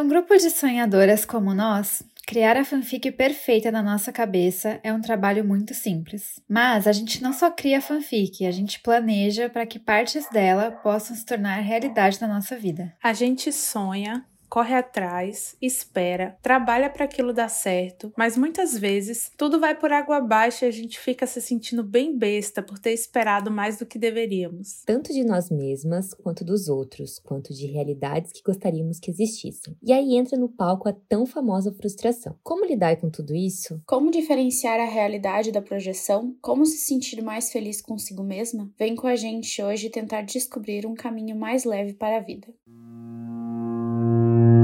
Para um grupo de sonhadoras como nós, criar a fanfic perfeita na nossa cabeça é um trabalho muito simples. Mas a gente não só cria a fanfic, a gente planeja para que partes dela possam se tornar realidade na nossa vida. A gente sonha, corre atrás, espera, trabalha para aquilo dar certo, mas muitas vezes tudo vai por água abaixo e a gente fica se sentindo bem besta por ter esperado mais do que deveríamos. Tanto de nós mesmas, quanto dos outros, quanto de realidades que gostaríamos que existissem. E aí entra no palco a tão famosa frustração. Como lidar com tudo isso? Como diferenciar a realidade da projeção? Como se sentir mais feliz consigo mesma? Vem com a gente hoje tentar descobrir um caminho mais leve para a vida.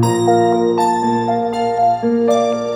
Thank you.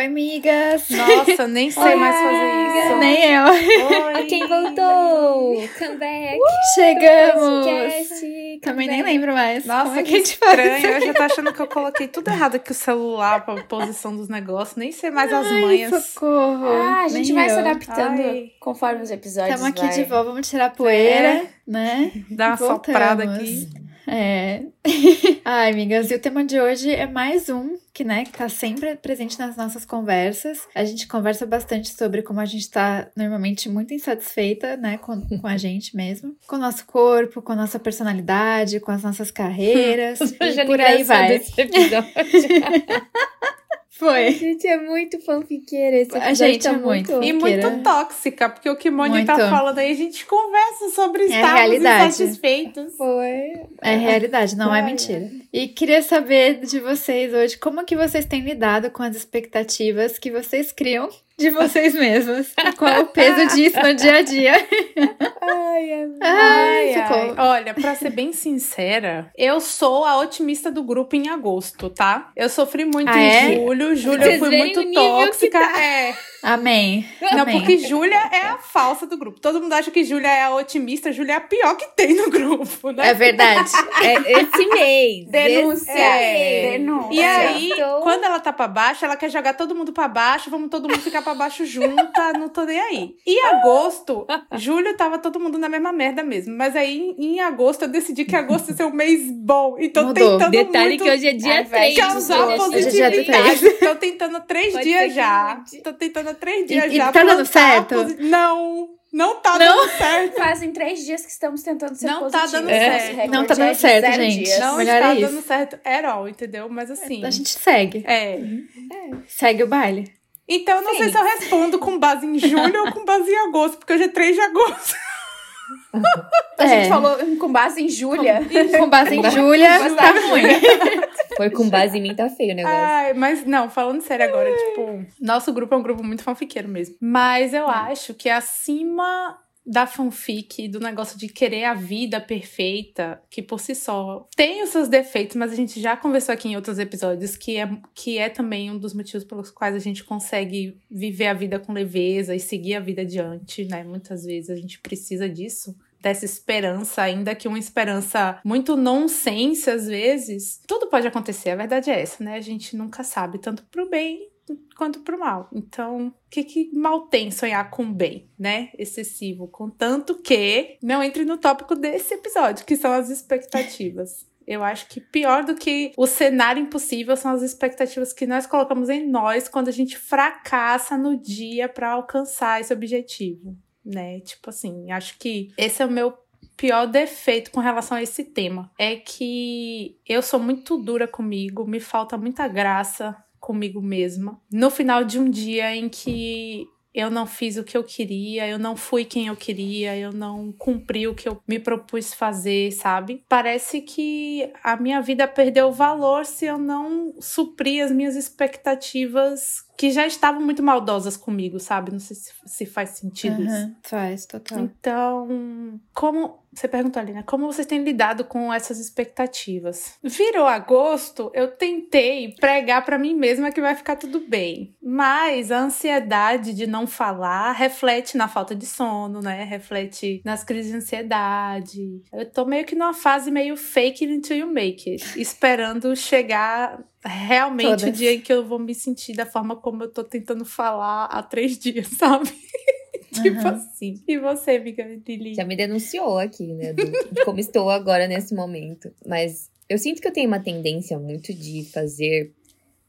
Oi, amigas! Nossa, nem sei mais fazer isso. Nem eu. Oi. Quem voltou? Come back! Chegamos! Podcast, Também come nem back. lembro mais. Nossa, é que que faz? estranho. Eu já tô achando que eu coloquei tudo errado aqui o celular pra posição dos negócios. Nem sei mais as manhas. Socorro! Ah, a gente Nem vai se eu. adaptando Ai. conforme os episódios. Estamos aqui vai. de volta, vamos tirar a poeira, É. né? Dá uma Voltamos. soprada aqui. É. Ai, amigas, e o tema de hoje é mais um que, né, que tá sempre presente nas nossas conversas. A gente conversa bastante sobre como a gente tá normalmente muito insatisfeita, né, com, com a gente mesmo, com o nosso corpo, com a nossa personalidade, com as nossas carreiras, e por aí vai. Episódio. A Foi. gente é muito fanfiqueira. Esse A gente tá é muito. E muito tóxica, porque o que Muito. tá falando aí, a gente conversa sobre É estarmos insatisfeitos. Foi. É realidade, não é Olha. mentira. E queria saber de vocês hoje como que vocês têm lidado com as expectativas que vocês criam de vocês mesmos. Qual é o peso disso no dia a dia? Ai, amiga. Ai, Ai, ai. Olha, pra ser bem sincera, eu sou a otimista do grupo em agosto, tá? Eu sofri muito Ah, em é? julho. Julho Vocês eu fui muito tóxica. tá. É. Amém. Não, Amém. porque Júlia é a falsa do grupo. Todo mundo acha que Júlia é a otimista, Júlia é a pior que tem no grupo, né? É verdade. É esse mês. Denúncia. É. Denúncia. E aí, quando ela tá pra baixo, ela quer jogar todo mundo pra baixo, vamos todo mundo ficar pra baixo junta, não tô nem aí. E agosto, julho tava todo mundo na mesma merda mesmo. Mas aí, em agosto, eu decidi que agosto ia ser um mês bom. E tô Mudou. tentando Detalhe muito que hoje é dia Ai, vai 3. causar Hoje é dia positividade. Tô tentando há três Pode dias já. Tô tentando há três dias e já. tá dando certo? posi- Não, não tá Não? dando certo. Fazem três dias que estamos tentando ser Não tá positivos. dando Nosso certo. Não tá dando é certo, gente. dias. Não Melhor está é dando certo at all, entendeu? Mas assim. A gente segue. É. Segue o baile. Então, eu não sei Sim. se eu respondo com base em julho ou com base em agosto, porque hoje é 3 de agosto. A É. gente falou com base em Júlia. Com base em Júlia, tá ruim. Foi com base em mim, tá feio o negócio. Ai, mas não, falando sério agora, tipo, nosso grupo é um grupo muito fanfiqueiro mesmo. Mas eu acho que acima da fanfic, do negócio de querer a vida perfeita, que por si só tem os seus defeitos, mas a gente já conversou aqui em outros episódios que é, que é também um dos motivos pelos quais a gente consegue viver a vida com leveza e seguir a vida adiante, né? Muitas vezes a gente precisa disso dessa esperança, ainda que uma esperança muito nonsense às vezes. Tudo pode acontecer, a verdade é essa, né? A gente nunca sabe, tanto pro bem quanto pro mal. Então, que, que mal tem sonhar com bem, né? Excessivo. Contanto que não entre no tópico desse episódio, que são as expectativas. Eu acho que pior do que o cenário impossível são as expectativas que nós colocamos em nós quando a gente fracassa no dia para alcançar esse objetivo, né? Tipo assim, acho que esse é o meu pior defeito com relação a esse tema. É que eu sou muito dura comigo, me falta muita graça comigo mesma. No final de um dia em que eu não fiz o que eu queria, eu não fui quem eu queria, eu não cumpri o que eu me propus fazer, sabe? Parece que a minha vida perdeu valor se eu não suprir as minhas expectativas que já estavam muito maldosas comigo, sabe? Não sei se, se faz sentido isso. Uhum, faz, total. Então, como você perguntou ali, né? Como vocês têm lidado com essas expectativas? Virou agosto, eu tentei pregar pra mim mesma que vai ficar tudo bem. Mas a ansiedade de não falar reflete na falta de sono, né? Reflete nas crises de ansiedade. Eu tô meio que numa fase meio fake it until you make it, esperando chegar realmente o Todas. dia em que eu vou me sentir da forma como eu tô tentando falar há três dias, sabe? tipo assim. E você, amiga Lili? Já me denunciou aqui, né? Do, de como estou agora nesse momento. Mas eu sinto que eu tenho uma tendência muito de fazer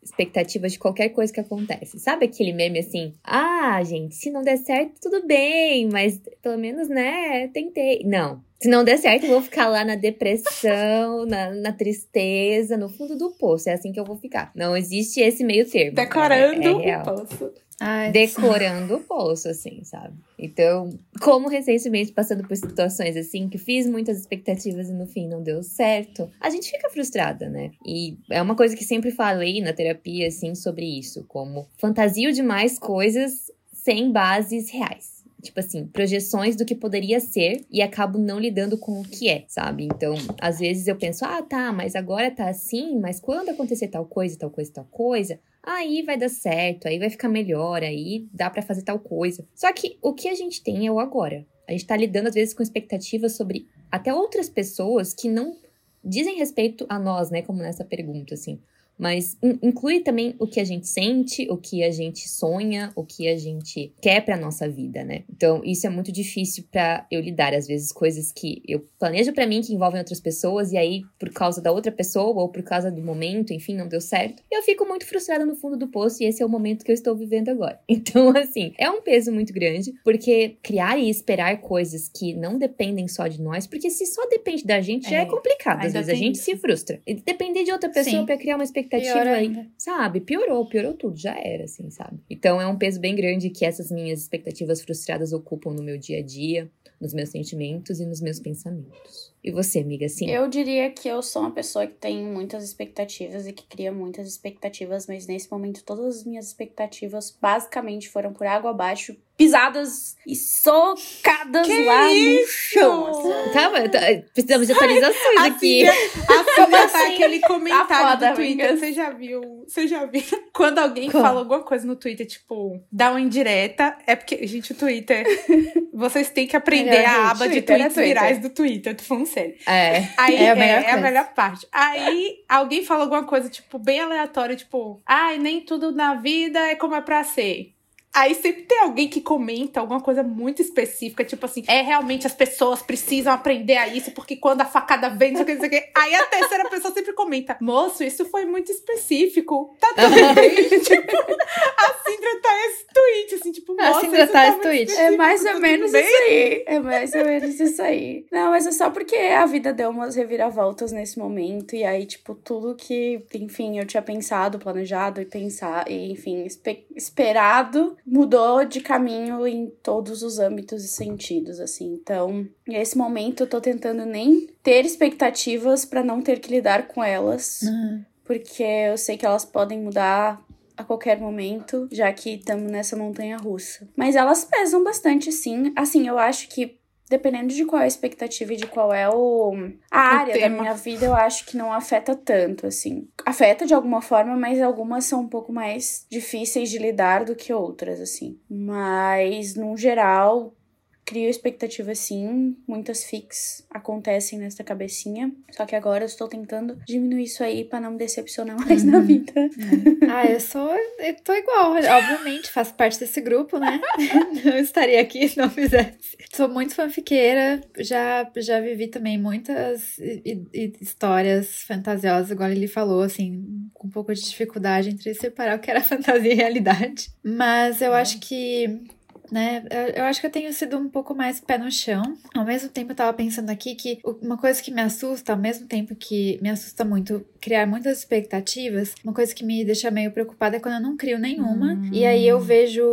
expectativas de qualquer coisa que acontece. Sabe aquele meme assim? Ah, gente, se não der certo, tudo bem, mas pelo menos, né, tentei. Não. Se não der certo, eu vou ficar lá na depressão, na, na tristeza, no fundo do poço. É assim que eu vou ficar. Não existe esse meio termo. Decorando é, é o poço. Ai, decorando o poço, assim, sabe? Então, como recentemente passando por situações assim, que fiz muitas expectativas e no fim não deu certo, a gente fica frustrada, né? E é uma coisa que sempre falei na terapia, assim, sobre isso, como fantasio demais coisas sem bases reais tipo assim, projeções do que poderia ser e acabo não lidando com o que é, sabe? Então, às vezes eu penso, ah, tá, mas agora tá assim, mas quando acontecer tal coisa, tal coisa, tal coisa, aí vai dar certo, aí vai ficar melhor, aí dá para fazer tal coisa. Só que o que a gente tem é o agora. A gente tá lidando às vezes com expectativas sobre até outras pessoas que não dizem respeito a nós, né, como nessa pergunta assim mas inclui também o que a gente sente, o que a gente sonha, o que a gente quer para nossa vida, né? Então, isso é muito difícil para eu lidar às vezes coisas que eu planejo para mim que envolvem outras pessoas e aí por causa da outra pessoa ou por causa do momento, enfim, não deu certo. Eu fico muito frustrada no fundo do poço e esse é o momento que eu estou vivendo agora. Então, assim, é um peso muito grande, porque criar e esperar coisas que não dependem só de nós, porque se só depende da gente, é, já é complicado. Às vezes a gente isso. se frustra. E depender de outra pessoa para criar uma expectativa expectativa aí, sabe? Piorou, piorou tudo, já era, assim, sabe? Então é um peso bem grande que essas minhas expectativas frustradas ocupam no meu dia a dia, nos meus sentimentos e nos meus pensamentos. E você, amiga, sim? Eu diria que eu sou uma pessoa que tem muitas expectativas e que cria muitas expectativas, mas nesse momento todas as minhas expectativas basicamente foram por água abaixo pisadas e socadas que lá isso? no chão. Assim. Calma, tá, precisamos de atualizações Ai, aqui. A filha tá assim? aquele comentário tá foda, do Twitter. Amigas. Você já viu? Você já viu? Quando alguém Como? fala alguma coisa no Twitter, tipo, dá uma indireta, é porque, gente, o Twitter. vocês têm que aprender Melhor, a gente, aba de tweets é virais do Twitter. Tô falando sério. É. Aí, é, a melhor, é, é a melhor parte. Aí alguém fala alguma coisa, tipo, bem aleatória, tipo, ai, nem tudo na vida é como é pra ser. Aí sempre tem alguém que comenta alguma coisa muito específica, tipo assim, é realmente as pessoas precisam aprender a isso, porque quando a facada vem, não sei o que. Aí a terceira pessoa sempre comenta, moço, isso foi muito específico. Tá tudo bem? tipo, a Cindra tá tweet, assim, tipo, moça, a Cindra tá, tá tweet. É mais ou menos bem? isso aí. É mais ou menos isso aí. Não, mas é só porque a vida deu umas reviravoltas nesse momento, e aí, tipo, tudo que, enfim, eu tinha pensado, planejado e pensar, e, enfim, esperado mudou de caminho em todos os âmbitos e sentidos, assim. Então, nesse momento eu tô tentando nem ter expectativas para não ter que lidar com elas, uhum. porque eu sei que elas podem mudar a qualquer momento, já que estamos nessa montanha russa. Mas elas pesam bastante, sim. Assim, eu acho que dependendo de qual é a expectativa e de qual é o, a área da minha vida, eu acho que não afeta tanto, assim. Afeta de alguma forma, mas algumas são um pouco mais difíceis de lidar do que outras, assim. Mas, no geral, crio expectativa sim, muitas fics acontecem nessa cabecinha. Só que agora eu estou tentando diminuir isso aí para não me decepcionar mais uhum. na vida. Uhum. ah, eu sou. Eu tô igual, obviamente, faço parte desse grupo, né? não estaria aqui se não fizesse. Sou muito fanfiqueira, já, já vivi também muitas histórias fantasiosas, igual ele falou, assim, com um pouco de dificuldade entre separar o que era fantasia e realidade. Mas eu acho que né? Eu, acho que eu tenho sido um pouco mais pé no chão. Ao mesmo tempo, eu tava pensando aqui que uma coisa que me assusta, ao mesmo tempo que me assusta muito criar muitas expectativas, uma coisa que me deixa meio preocupada é quando eu não crio nenhuma. Hum. E aí eu vejo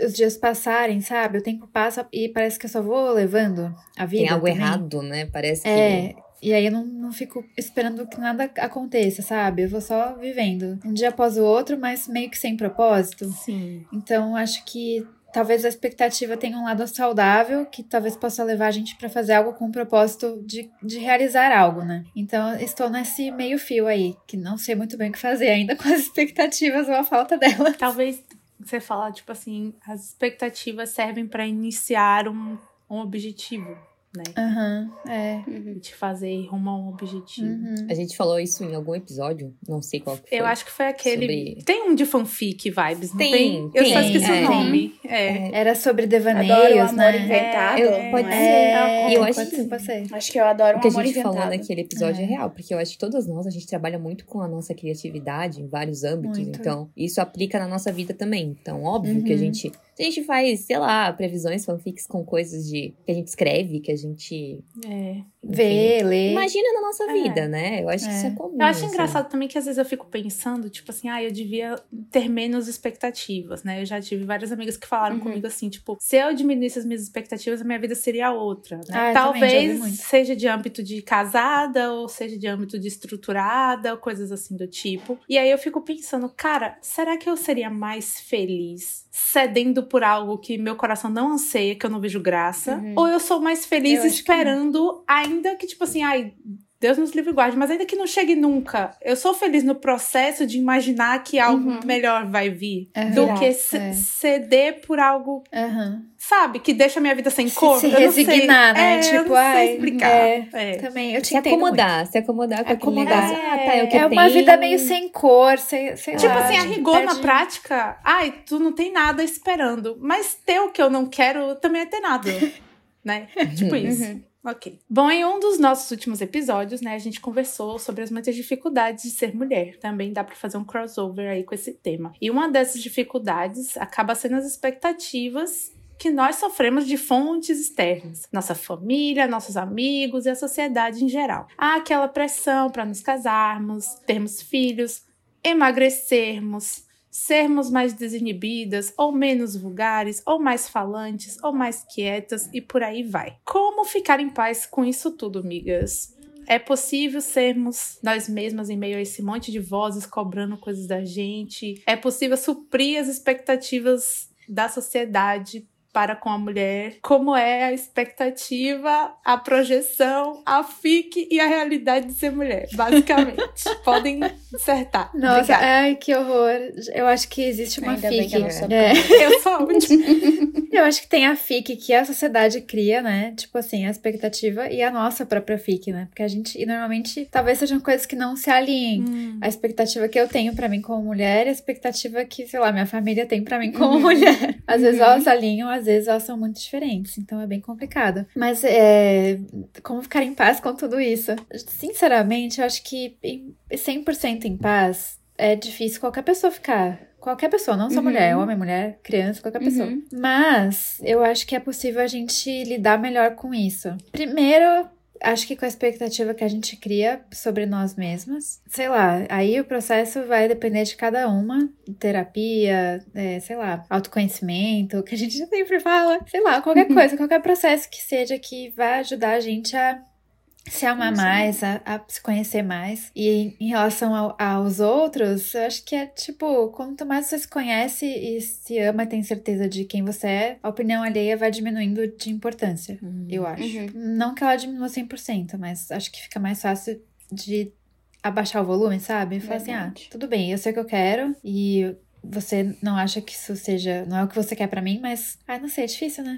os dias passarem, sabe? O tempo passa e parece que eu só vou levando a vida. Tem algo também. errado, né? Parece que. É. E aí eu não, não fico esperando que nada aconteça, sabe? Eu vou só vivendo um dia após o outro, mas meio que sem propósito. Sim. Então acho que talvez a expectativa tenha um lado saudável, que talvez possa levar a gente para fazer algo com o propósito de, de realizar algo, né? Então, estou nesse meio fio aí, que não sei muito bem o que fazer ainda com as expectativas ou a falta delas. Talvez você fala, tipo assim, as expectativas servem para iniciar um, um objetivo. Né? Aham, é. E te fazer rumo a um objetivo. Uhum. A gente falou isso em algum episódio, não sei qual que foi. Eu acho que foi aquele. Sobre- Tem um de fanfic vibes, não Tem, tem? Eu só tem, esqueci é. o nome. É. Era sobre Adoro o devaneios, amor né? inventado. Eu- não pode é? ser. É, eu pode acho pode ser. Acho que eu adoro O que um a gente falou inventado. naquele episódio é. É. real, porque eu acho que todas nós, a gente trabalha muito com a nossa criatividade em vários âmbitos, Muito. então isso aplica na nossa vida também. Então, óbvio que a Uhum. gente, a gente faz, sei lá, previsões, fanfics com coisas de que a gente escreve, que a gente É. enfim, Ver, ler. imagina na nossa É. vida, né? Eu acho que É. isso é comum. Eu acho assim. engraçado também que às vezes eu fico pensando, tipo assim, ah, eu devia ter menos expectativas, né? Eu já tive várias amigas que falaram Uhum. comigo assim, tipo, se eu diminuísse as minhas expectativas, a minha vida seria outra. Né? Ah, Talvez seja de âmbito de casada, ou seja de âmbito de estruturada, ou coisas assim do tipo. E aí eu fico pensando, cara, será que eu seria mais feliz cedendo por algo que meu coração não anseia, que eu não vejo graça? Uhum. Ou eu sou mais feliz Eu acho que esperando, ainda que, tipo assim, ai, Deus nos livre e guarde, mas ainda que não chegue nunca, eu sou feliz no processo de imaginar que algo Uhum. melhor vai vir. É do verdade, que é. ceder por algo, Aham. sabe, que deixa a minha vida sem Se- cor. se eu não sei. resignar, né? É, eu Tipo, não ai, sei explicar. é. É. Também, eu te se acomodar, se acomodar com aquele Acomodar. negócio. Ah, tá, é o que muito. É uma tenho. vida meio sem cor, sei, sei Tipo lá. assim, a rigor na perde- prática, ai, tu não tem nada esperando. Mas ter o que eu não quero também é ter nada. né? Tipo isso. Ok. Bom, em um dos nossos últimos episódios, né, a gente conversou sobre as muitas dificuldades de ser mulher. Também dá pra fazer um crossover aí com esse tema. E uma dessas dificuldades acaba sendo as expectativas que nós sofremos de fontes externas, nossa família, nossos amigos e a sociedade em geral. Há aquela pressão para nos casarmos, termos filhos, emagrecermos, sermos mais desinibidas, ou menos vulgares, ou mais falantes, ou mais quietas e por aí vai. Como ficar em paz com isso tudo, migas? É possível sermos nós mesmas em meio a esse monte de vozes cobrando coisas da gente? É possível suprir as expectativas da sociedade para com a mulher? Como é a expectativa, a projeção, a fique e a realidade de ser mulher, basicamente. Podem dissertar. Nossa, Obrigada. ai, que horror. Eu acho que existe uma Ainda bem FIC. que eu não sou É. Eu sou a última. Eu acho que tem a FIC que a sociedade cria, né? Tipo assim, a expectativa e a nossa própria FIC, né? Porque a gente, e normalmente, talvez sejam coisas que não se alinhem. Hum. A expectativa que eu tenho pra mim como mulher e a expectativa que, sei lá, minha família tem pra mim como Uhum. mulher. Às vezes Uhum. elas se alinham, às vezes elas são muito diferentes. Então é bem complicado. Mas é, como ficar em paz com tudo isso? Sinceramente, eu acho que em- 100% em paz é difícil qualquer pessoa ficar. Qualquer pessoa, não só Uhum. mulher, homem, mulher, criança, qualquer pessoa. Uhum. Mas eu acho que é possível a gente lidar melhor com isso. Primeiro, acho que com a expectativa que a gente cria sobre nós mesmas. Sei lá, aí o processo vai depender de cada uma. Terapia, é, sei lá, autoconhecimento, que a gente sempre fala. Sei lá, qualquer coisa, qualquer processo que seja que vai ajudar a gente a se amar mais, a, a se conhecer mais. E em relação ao- aos outros, eu acho que é tipo, quanto mais você se conhece e se ama e tem certeza de quem você é, a opinião alheia vai diminuindo de importância, eu acho. Uhum. Não que ela diminua 100%, mas acho que fica mais fácil de abaixar o volume, sabe? Falar assim, ah, tudo bem, eu sei o que eu quero e você não acha que isso seja, não é o que você quer pra mim, mas, ah, não sei, é difícil, né?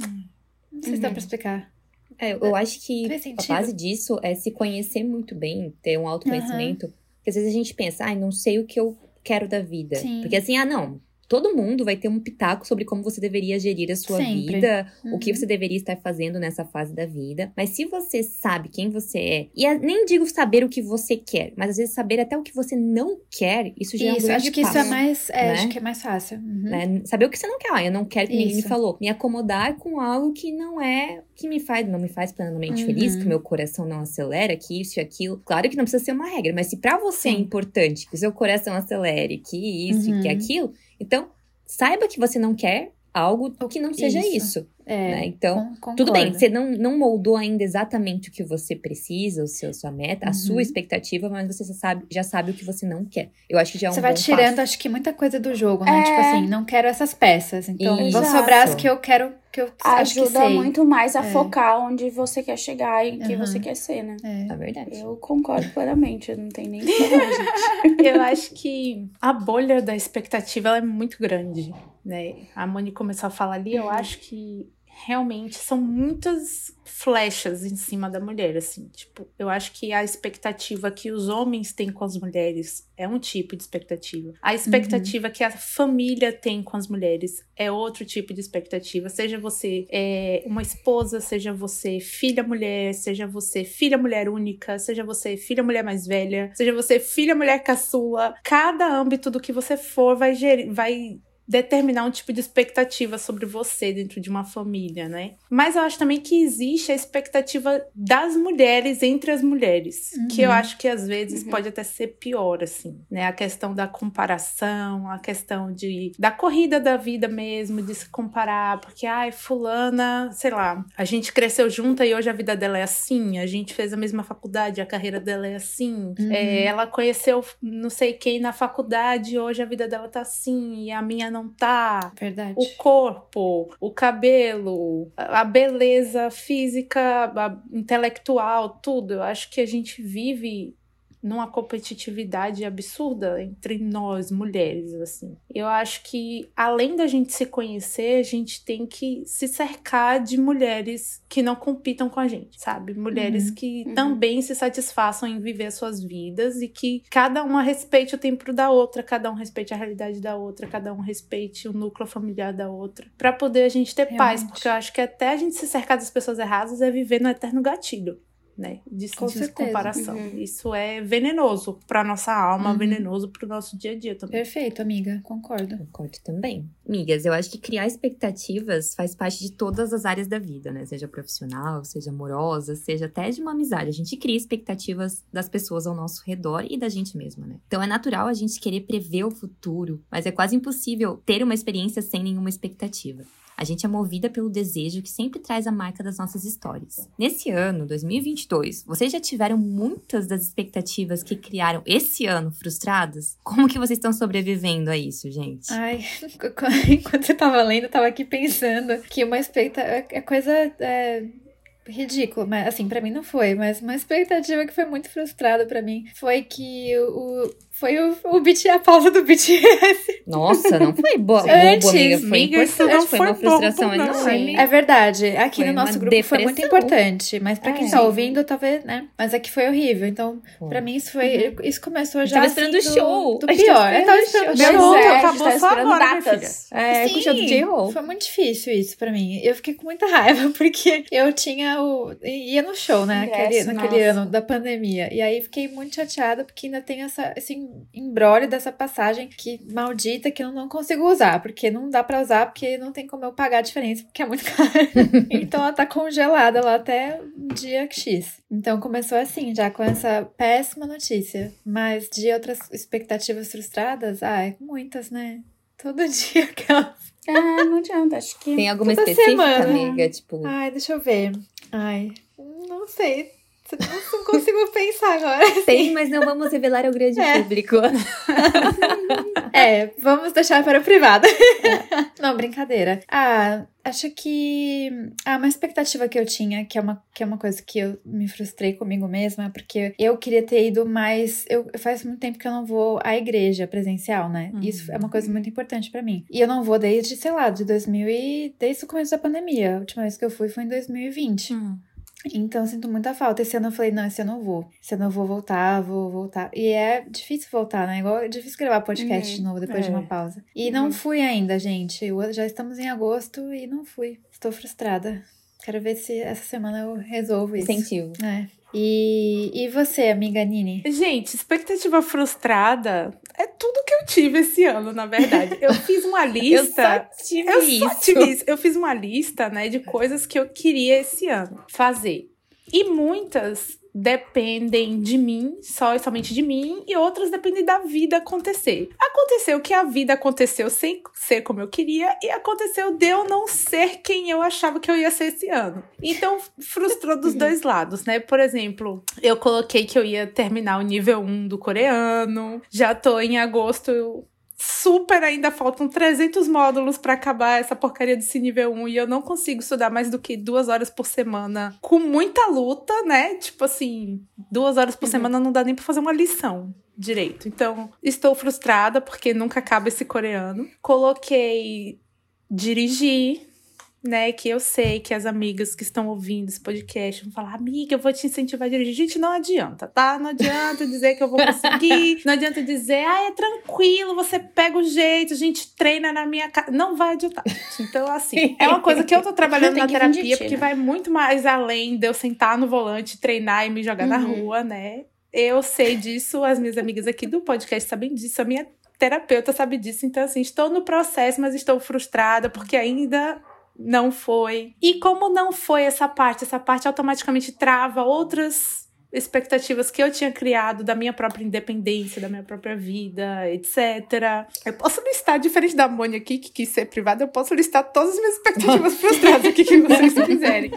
Não sei se dá Uhum. pra explicar. É, eu acho que a base disso é se conhecer muito bem, ter um autoconhecimento. Porque às vezes a gente pensa, ai, não sei o que eu quero da vida. Sim. Porque assim, ah, não. Todo mundo vai ter um pitaco sobre como você deveria gerir a sua Sempre. vida, o que Uhum. você deveria estar fazendo nessa fase da vida. Mas se você sabe quem você é, e nem digo saber o que você quer, mas às vezes saber até o que você não quer, isso já é um Isso, grande acho que isso é passo. mais. É, né? acho que é mais fácil. Uhum. né? Saber o que você não quer. Ah, eu não quero que ninguém me falou. Me acomodar com algo que não é que me faz, não me faz plenamente Uhum. feliz, que o meu coração não acelera, que isso e aquilo. Claro que não precisa ser uma regra, mas se pra você é Sim. importante que o seu coração acelere, que isso e que Uhum. aquilo, então saiba que você não quer algo que não seja Isso. isso. É, né? Então, con- tudo bem, você não, não moldou ainda exatamente o que você precisa, o seu, sua meta, a Uhum. sua expectativa, mas você já sabe, já sabe o que você não quer. Eu acho que já é um Você vai bom tirando, passo. acho que muita coisa do jogo, né? É. Tipo assim, não quero essas peças. Então, vão sobrar as que eu quero, que eu acho que Ajuda sei. muito mais a É. focar onde você quer chegar e o que Uhum. você quer ser, né? É. É verdade. Eu concordo plenamente, eu não tenho nem o que falar, gente. Eu acho que a bolha da expectativa ela é muito grande, né? A Moni começou a falar ali, eu acho que realmente são muitas flechas em cima da mulher, assim. Tipo, eu acho que a expectativa que os homens têm com as mulheres é um tipo de expectativa. A expectativa uhum. que a família tem com as mulheres é outro tipo de expectativa. Seja você é, uma esposa, seja você filha mulher, seja você filha mulher única, seja você filha mulher mais velha, seja você filha mulher caçula. Cada âmbito do que você for vai, gerir, vai determinar um tipo de expectativa sobre você dentro de uma família, né? Mas eu acho também que existe a expectativa das mulheres entre as mulheres, uhum. que eu acho que às vezes uhum. pode até ser pior, assim, né? A questão da comparação, a questão de da corrida da vida mesmo, de se comparar, porque ai, fulana, sei lá, a gente cresceu junta e hoje a vida dela é assim, a gente fez a mesma faculdade, a carreira dela é assim, uhum. é, ela conheceu não sei quem na faculdade, hoje a vida dela tá assim e a minha não não tá. Verdade. O corpo, o cabelo, a beleza física, a intelectual, tudo. Eu acho que a gente vive numa competitividade absurda entre nós mulheres assim. Eu acho que além da gente se conhecer, a gente tem que se cercar de mulheres que não compitam com a gente, sabe? Mulheres uhum. que uhum. também se satisfaçam em viver suas vidas e que cada uma respeite o tempo da outra, cada um respeite a realidade da outra, cada um respeite o núcleo familiar da outra, para poder a gente ter Realmente. paz, porque eu acho que até a gente se cercar das pessoas erradas é viver no eterno gatilho né? De, Com de comparação. Uhum. Isso é venenoso para nossa alma, uhum. venenoso para o nosso dia a dia também. Perfeito, amiga. Concordo. Concordo também. Amigas, eu acho que criar expectativas faz parte de todas as áreas da vida, né? Seja profissional, seja amorosa, seja até de uma amizade. A gente cria expectativas das pessoas ao nosso redor e da gente mesma, né? Então é natural a gente querer prever o futuro, mas é quase impossível ter uma experiência sem nenhuma expectativa. A gente é movida pelo desejo que sempre traz a marca das nossas histórias. Nesse ano, 2022, vocês já tiveram muitas das expectativas que criaram esse ano frustradas? Como que vocês estão sobrevivendo a isso, gente? Ai, enquanto você tava lendo, eu tava aqui pensando que uma expectativa é, é coisa é ridículo, mas assim, para mim não foi, mas uma expectativa que foi muito frustrada para mim foi que o, foi o, o BT, a pausa do BTS. Nossa, não foi boa, Antes, amiga. Foi amiga, importante, não foi, foi uma frustração enorme. É verdade. Aqui foi no nosso grupo depressão. foi muito importante. Mas pra quem é. tá ouvindo, talvez, né? Mas aqui foi horrível. Então, foi. pra mim, isso foi. Uhum. Isso começou já. Tava esperando assim, o show. Do, do pior. Eu tava esperando o show. show. É, acabou só agora, datas. É, Sim, com o show do J-Ho. Foi muito difícil isso pra mim. Eu fiquei com muita raiva, porque eu tinha o. ia no show, né? Aquele, naquele ano da pandemia. E aí fiquei muito chateada, porque ainda tem essa, esse embrólio dessa passagem que maldita que eu não consigo usar, porque não dá para usar, porque não tem como eu pagar a diferença, porque é muito caro. então ela tá congelada lá até dia X. Então começou assim, já com essa péssima notícia. Mas de outras expectativas frustradas, ai, muitas, né? Todo dia aquelas. Ah, não adianta, acho que. Tem alguma específica, semana. amiga? Tipo. Ai, deixa eu ver. Ai, não sei. Não consigo pensar agora. Tem, mas não vamos revelar ao grande é. público. é, vamos deixar para o privado. É. Não, brincadeira. Ah, acho que ah, uma expectativa que eu tinha, que é uma, que é uma coisa que eu me frustrei comigo mesma, porque eu queria ter ido mais. Eu, faz muito tempo que eu não vou à igreja presencial, né? Uhum. Isso é uma coisa muito importante para mim. E eu não vou desde, sei lá, de 2000 e desde o começo da pandemia. A última vez que eu fui foi em 2020. Uhum. Então, sinto muita falta. Esse ano eu falei, não, esse ano eu vou. Esse ano eu vou voltar, vou voltar. E é difícil voltar, né? Igual é difícil gravar podcast uhum. de novo depois é. de uma pausa. E uhum. não fui ainda, gente. Já estamos em agosto e não fui. Estou frustrada. Quero ver se essa semana eu resolvo isso. Incentivo. É. E, e você, amiga Nini? Gente, expectativa frustrada é tudo que eu tive esse ano, na verdade. Eu fiz uma lista. eu só tive eu isso. Só tive isso. Eu fiz uma lista, né, de coisas que eu queria esse ano fazer. E muitas dependem de mim, só e somente de mim, e outras dependem da vida acontecer. Aconteceu que a vida aconteceu sem ser como eu queria, e aconteceu de eu não ser quem eu achava que eu ia ser esse ano. Então, frustrou dos dois lados, né? Por exemplo, eu coloquei que eu ia terminar o nível 1 do coreano, já tô em agosto super ainda faltam 300 módulos para acabar essa porcaria desse nível 1 e eu não consigo estudar mais do que duas horas por semana com muita luta, né? Tipo assim, duas horas por uhum. semana não dá nem para fazer uma lição direito. Então, estou frustrada porque nunca acaba esse coreano. Coloquei dirigir, né? Que eu sei que as amigas que estão ouvindo esse podcast vão falar, amiga, eu vou te incentivar a dirigir. Gente, não adianta, tá? Não adianta dizer que eu vou conseguir. não adianta dizer, ah, é tranquilo, você pega o jeito, a gente treina na minha casa. Não vai adiantar, gente. Então, assim, é uma coisa que eu tô trabalhando na terapia, porque vai muito mais além de eu sentar no volante, treinar e me jogar uhum. na rua, né? Eu sei disso, as minhas amigas aqui do podcast sabem disso, a minha terapeuta sabe disso. Então, assim, estou no processo, mas estou frustrada porque ainda não foi. E como não foi essa parte, essa parte automaticamente trava outras expectativas que eu tinha criado da minha própria independência, da minha própria vida, etc. Eu posso listar, diferente da Mônica aqui, que quis ser privada, eu posso listar todas as minhas expectativas frustradas aqui que vocês quiserem.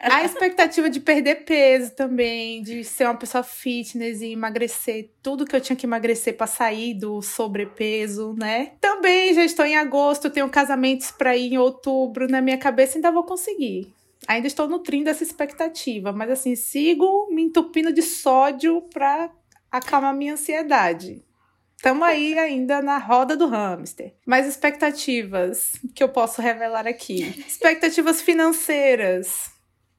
A expectativa de perder peso também, de ser uma pessoa fitness e emagrecer tudo que eu tinha que emagrecer para sair do sobrepeso, né? Também já estou em agosto, tenho casamentos para ir em outubro, na minha cabeça ainda vou conseguir ainda estou nutrindo essa expectativa, mas assim, sigo me entupindo de sódio para acalmar minha ansiedade. Estamos aí ainda na roda do hamster. Mas expectativas que eu posso revelar aqui. Expectativas financeiras.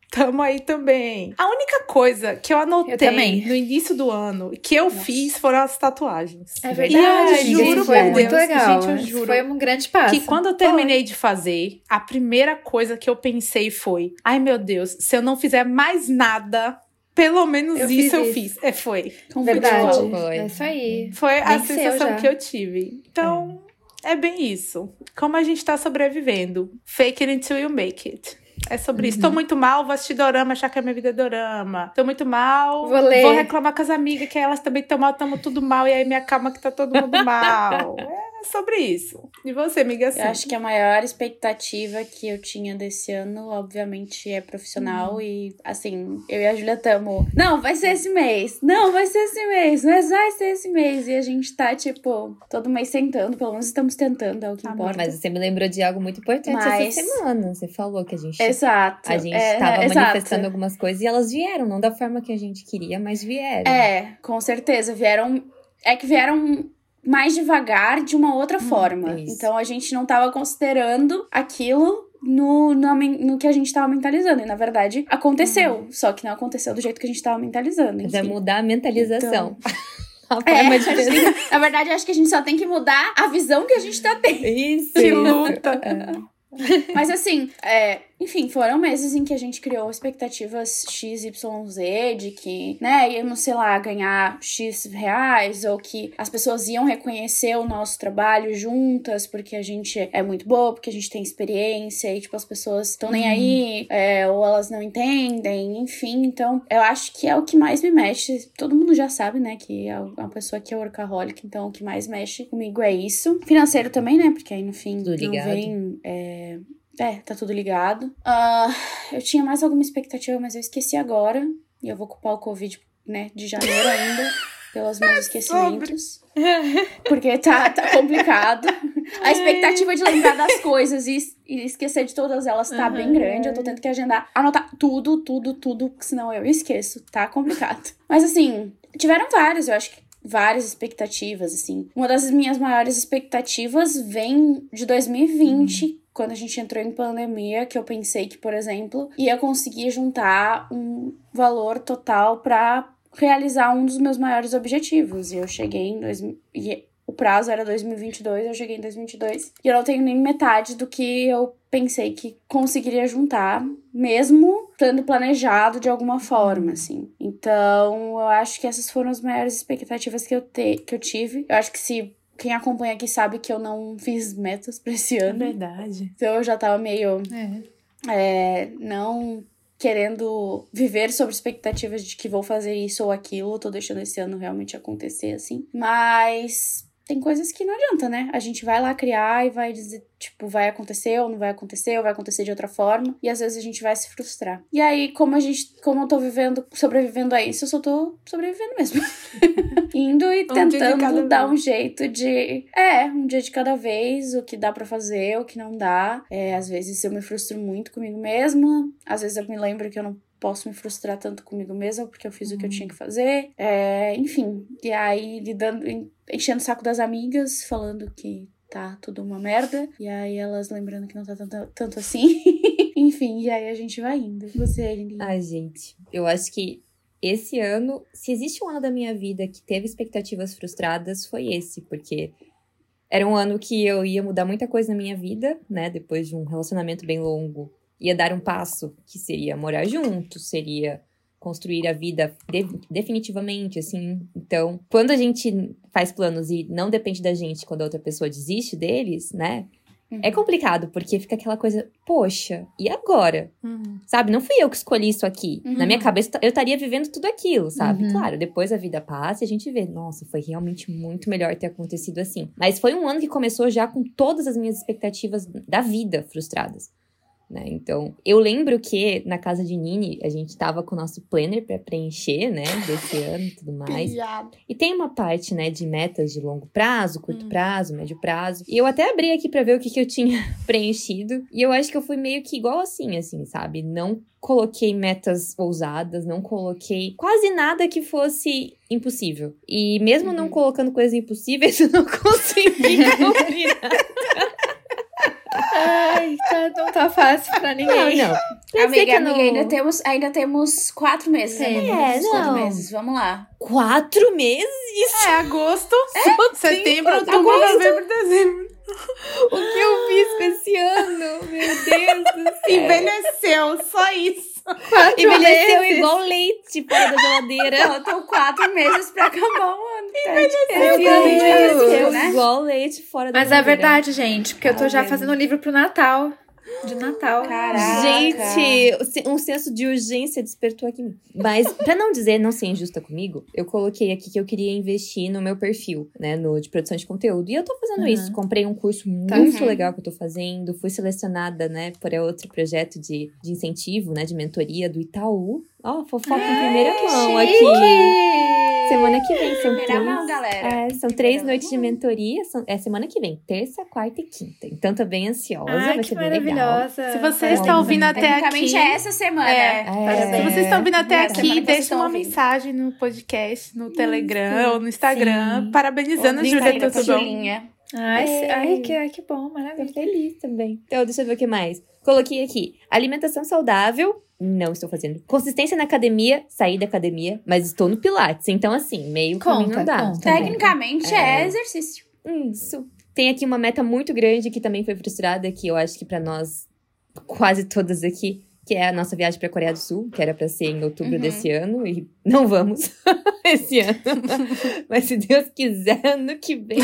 Tamo aí também. A única coisa que eu anotei eu no início do ano que eu Nossa. fiz foram as tatuagens. É verdade. E eu juro foi por muito Deus, legal. gente, eu juro. Foi um grande passo. Que quando eu terminei foi. de fazer, a primeira coisa que eu pensei foi: ai meu Deus, se eu não fizer mais nada, pelo menos eu isso eu fiz. É, foi. Verdade. Foi. É isso aí. Foi a sensação que eu tive. Então, é. é bem isso. Como a gente tá sobrevivendo. Fake it until you make it. É sobre uhum. isso. Tô muito mal, vou assistir dorama, achar que a minha vida é dorama. Tô muito mal, vou, ler. vou reclamar com as amigas que elas também estão mal, tamo tudo mal, e aí minha calma que tá todo mundo mal. é sobre isso. E você, amiga? Assim? Eu acho que a maior expectativa que eu tinha desse ano, obviamente, é profissional. Uhum. E, assim, eu e a Julia tamo. Não, vai ser esse mês. Não, vai ser esse mês. Mas vai ser esse mês. E a gente tá, tipo, todo mês tentando. Pelo menos estamos tentando, é o que ah, importa. Mas você me lembrou de algo muito importante mas... essa semana. Você falou que a gente. Exato. A gente é, tava é, manifestando algumas coisas e elas vieram. Não da forma que a gente queria, mas vieram. É, com certeza. Vieram. É que vieram mais devagar de uma outra hum, forma. Então a gente não estava considerando aquilo no, no, no, que a gente estava mentalizando. E na verdade aconteceu. Hum. Só que não aconteceu do jeito que a gente estava mentalizando. Mas é mudar a mentalização. Então... A forma é, de que, na verdade, acho que a gente só tem que mudar a visão que a gente tá tendo. Isso. Que luta. É. Mas assim, é, enfim, foram meses em que a gente criou expectativas XYZ de que, né, íamos, sei lá, ganhar X reais, ou que as pessoas iam reconhecer o nosso trabalho juntas, porque a gente é muito boa, porque a gente tem experiência, e tipo, as pessoas estão nem uhum. aí, é, ou elas não entendem, enfim. Então, eu acho que é o que mais me mexe. Todo mundo já sabe, né, que é uma pessoa que é workaholic, então o que mais mexe comigo é isso. Financeiro também, né, porque aí no fim não vem. É, é, tá tudo ligado. Uh, eu tinha mais alguma expectativa, mas eu esqueci agora. E eu vou culpar o Covid, né, de janeiro ainda, pelos meus esquecimentos. Porque tá, tá complicado. A expectativa de lembrar das coisas e, e esquecer de todas elas tá uhum. bem grande. Eu tô tendo que agendar, anotar tudo, tudo, tudo, senão eu esqueço. Tá complicado. Mas assim, tiveram vários, eu acho que várias expectativas, assim. Uma das minhas maiores expectativas vem de 2020, uhum quando a gente entrou em pandemia, que eu pensei que, por exemplo, ia conseguir juntar um valor total para realizar um dos meus maiores objetivos. E eu cheguei em dois, e o prazo era 2022, eu cheguei em 2022 e eu não tenho nem metade do que eu pensei que conseguiria juntar, mesmo estando planejado de alguma forma, assim. Então, eu acho que essas foram as maiores expectativas que eu, te, que eu tive. Eu acho que se quem acompanha aqui sabe que eu não fiz metas pra esse ano. É verdade. Então eu já tava meio. É. É, não querendo viver sobre expectativas de que vou fazer isso ou aquilo. Tô deixando esse ano realmente acontecer, assim. Mas tem coisas que não adianta, né? A gente vai lá criar e vai dizer, tipo, vai acontecer ou não vai acontecer, ou vai acontecer de outra forma, e às vezes a gente vai se frustrar. E aí, como a gente, como eu tô vivendo, sobrevivendo a isso, eu só tô sobrevivendo mesmo. Indo e um tentando dar vez. um jeito de, é, um dia de cada vez, o que dá para fazer, o que não dá. É, às vezes eu me frustro muito comigo mesma, às vezes eu me lembro que eu não posso me frustrar tanto comigo mesma porque eu fiz uhum. o que eu tinha que fazer. É, enfim, e aí lidando, enchendo o saco das amigas, falando que tá tudo uma merda. E aí elas lembrando que não tá tanto, tanto assim. Enfim, e aí a gente vai indo. Você, Aline. Ai, gente, eu acho que esse ano, se existe um ano da minha vida que teve expectativas frustradas, foi esse, porque era um ano que eu ia mudar muita coisa na minha vida, né? Depois de um relacionamento bem longo, ia dar um passo que seria morar junto, seria construir a vida de, definitivamente, assim. Então, quando a gente faz planos e não depende da gente quando a outra pessoa desiste deles, né? Uhum. É complicado, porque fica aquela coisa, poxa, e agora? Uhum. Sabe? Não fui eu que escolhi isso aqui. Uhum. Na minha cabeça, eu estaria vivendo tudo aquilo, sabe? Uhum. Claro, depois a vida passa e a gente vê, nossa, foi realmente muito melhor ter acontecido assim. Mas foi um ano que começou já com todas as minhas expectativas da vida frustradas. Né? Então, eu lembro que na casa de Nini, a gente tava com o nosso planner para preencher, né, desse ano e tudo mais. E tem uma parte, né, de metas de longo prazo, curto Hum. prazo, médio prazo. E eu até abri aqui pra ver o que, que eu tinha preenchido. E eu acho que eu fui meio que igual assim, assim, sabe? Não coloquei metas ousadas, não coloquei quase nada que fosse impossível. E mesmo não Uhum. colocando coisas impossíveis, eu não consegui cumprir nada. Tá, não tá fácil pra Não, ninguém. não. Pensei Amiga, não- ainda temos, ainda temos quatro meses. Temos. amiga. É, Temos quatro não. meses. Vamos lá. Quatro meses? É agosto, setembro, Agosto. outubro, novembro, dezembro. O que eu fiz com esse ano? Meu Deus do céu. Envelheceu, só isso. Quatro Envelheceu meses. igual leite fora da geladeira. Faltam quatro meses pra acabar o ano. Esse ano envelheceu, Envelheceu né? igual leite fora da Mas é geladeira. verdade, gente, porque eu tô já vendo? fazendo livro pro Natal. De Natal. Caraca. Gente, um senso de urgência despertou aqui em mim. Mas, pra não dizer, não ser injusta comigo, eu coloquei aqui que eu queria investir no meu perfil, né, no de produção de conteúdo. E eu tô fazendo Uhum. isso. Comprei um curso Tá. muito Uhum. legal que eu tô fazendo. Fui selecionada, né, para outro projeto de, de incentivo, né, de mentoria do Itaú. Ó, fofoca em primeira mão aqui. Semana que vem são Primeira três. mão, galera. É, são três Primeira noites de mão. mentoria. São, é semana que vem, terça, quarta e quinta. Então tô bem ansiosa, Ai, vai que ser bem legal. maravilhosa. Se você Parabéns, está ouvindo até aqui. Tecnicamente é essa semana. É. É. Parabéns. Se vocês estão vindo até aqui, deixa uma ouvindo. mensagem no podcast, no Telegram ou no Instagram, Sim. parabenizando a Júlia? Julinha. Ai, É. ai, que, ai, que bom, Tô maravilha. feliz também. Então, deixa eu ver o que mais. Coloquei aqui: alimentação saudável. Não estou fazendo. Consistência na academia, saí da academia, mas estou no Pilates. Então, assim, meio Conta, caminho andado. Tecnicamente é. É. exercício. Isso. Tem aqui uma meta muito grande que também foi frustrada, que eu acho que pra nós, quase todas aqui, que é a nossa viagem pra Coreia do Sul, que era pra ser em outubro Uhum. desse ano, e não vamos esse ano. Mas se Deus quiser, ano que vem.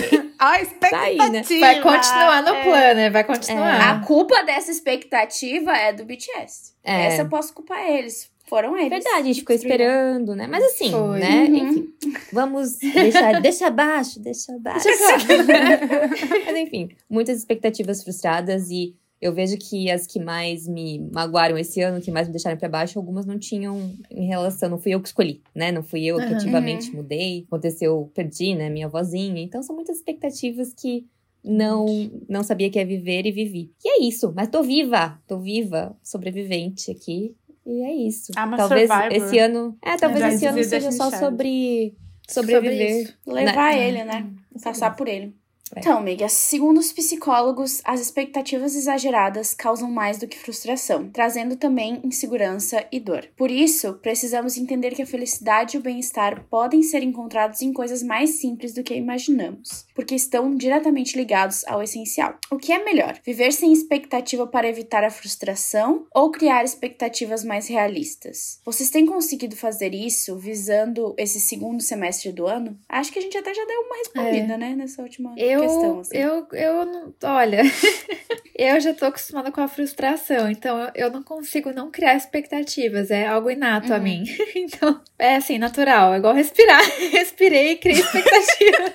A expectativa. aí, né? Vai continuar no é. planner, vai continuar. A culpa dessa expectativa é do BTS. É. Essa eu posso culpar eles. Foram eles. Verdade, a gente ficou esperando, né? Mas assim, Foi. né? Uhum. Enfim, vamos deixar, deixa abaixo, deixa abaixo. Mas enfim, muitas expectativas frustradas e eu vejo que as que mais me magoaram esse ano, que mais me deixaram pra baixo, algumas não tinham em relação, não fui eu que escolhi, né? Não fui eu que Uhum. ativamente mudei, aconteceu, perdi, né, minha vozinha. Então são muitas expectativas que não não sabia que ia viver e vivi. E é isso, mas tô viva, tô viva, sobrevivente aqui. E é isso. I'm talvez esse ano, é, talvez Já esse ano seja só sobre Sobre sobreviver. isso. Levar Né? ele, né? Passar por ele. É. Então, amiga, segundo os psicólogos, as expectativas exageradas causam mais do que frustração, trazendo também insegurança e dor. Por isso, precisamos entender que a felicidade e o bem-estar podem ser encontrados em coisas mais simples do que imaginamos, porque estão diretamente ligados ao essencial. O que é melhor? Viver sem expectativa para evitar a frustração ou criar expectativas mais realistas? Vocês têm conseguido fazer isso visando esse segundo semestre do ano? Acho que a gente até já deu uma respondida, né, nessa última Eu, questão. Assim. eu, eu não. Olha, eu já tô acostumada com a frustração, então eu, não consigo não criar expectativas. É algo inato a Uhum. mim. Então, é assim, natural. É igual respirar. Respirei e criei expectativa.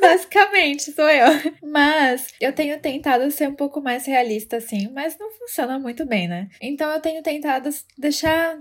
Basicamente, sou eu. Mas eu tenho tentado ser um pouco mais realista, assim, mas não funciona muito bem, né? Então eu tenho tentado deixar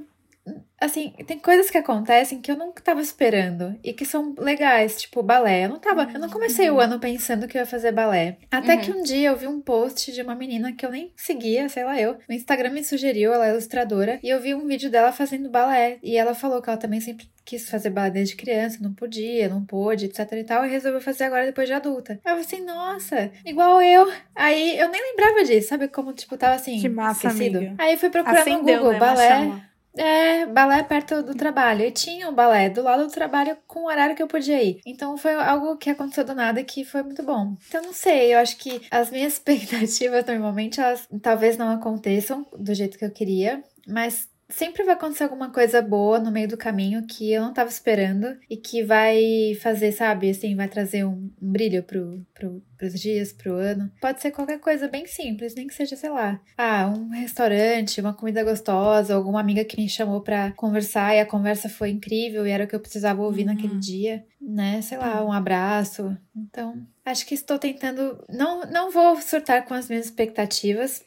assim, tem coisas que acontecem que eu não tava esperando e que são legais, tipo balé. Eu não tava, eu não comecei o ano pensando que eu ia fazer balé. Até Uhum. que um dia eu vi um post de uma menina que eu nem seguia, sei lá eu. O Instagram me sugeriu, ela é ilustradora, e eu vi um vídeo dela fazendo balé. E ela falou que ela também sempre quis fazer balé desde criança, não podia, não pôde, etc e tal, e resolveu fazer agora depois de adulta. Aí eu falei assim, nossa, igual eu. Aí eu nem lembrava disso, sabe? Como, tipo, tava assim, Que massa, esquecido. amiga. Aí fui procurar Acendeu, no Google, né? Balé. É, balé perto do trabalho. E tinha um balé do lado do trabalho com o horário que eu podia ir. Então foi algo que aconteceu do nada que foi muito bom. Então não sei, eu acho que as minhas expectativas normalmente elas talvez não aconteçam do jeito que eu queria, mas sempre vai acontecer alguma coisa boa no meio do caminho que eu não tava esperando e que vai fazer, sabe, assim, vai trazer um, um brilho pro, pro, pros dias, pro ano. Pode ser qualquer coisa bem simples, nem que seja, sei lá, ah, um restaurante, uma comida gostosa, alguma amiga que me chamou pra conversar e a conversa foi incrível e era o que eu precisava ouvir Uhum. naquele dia, né? Sei lá, um abraço. Então, acho que estou tentando. Não, não vou surtar com as minhas expectativas.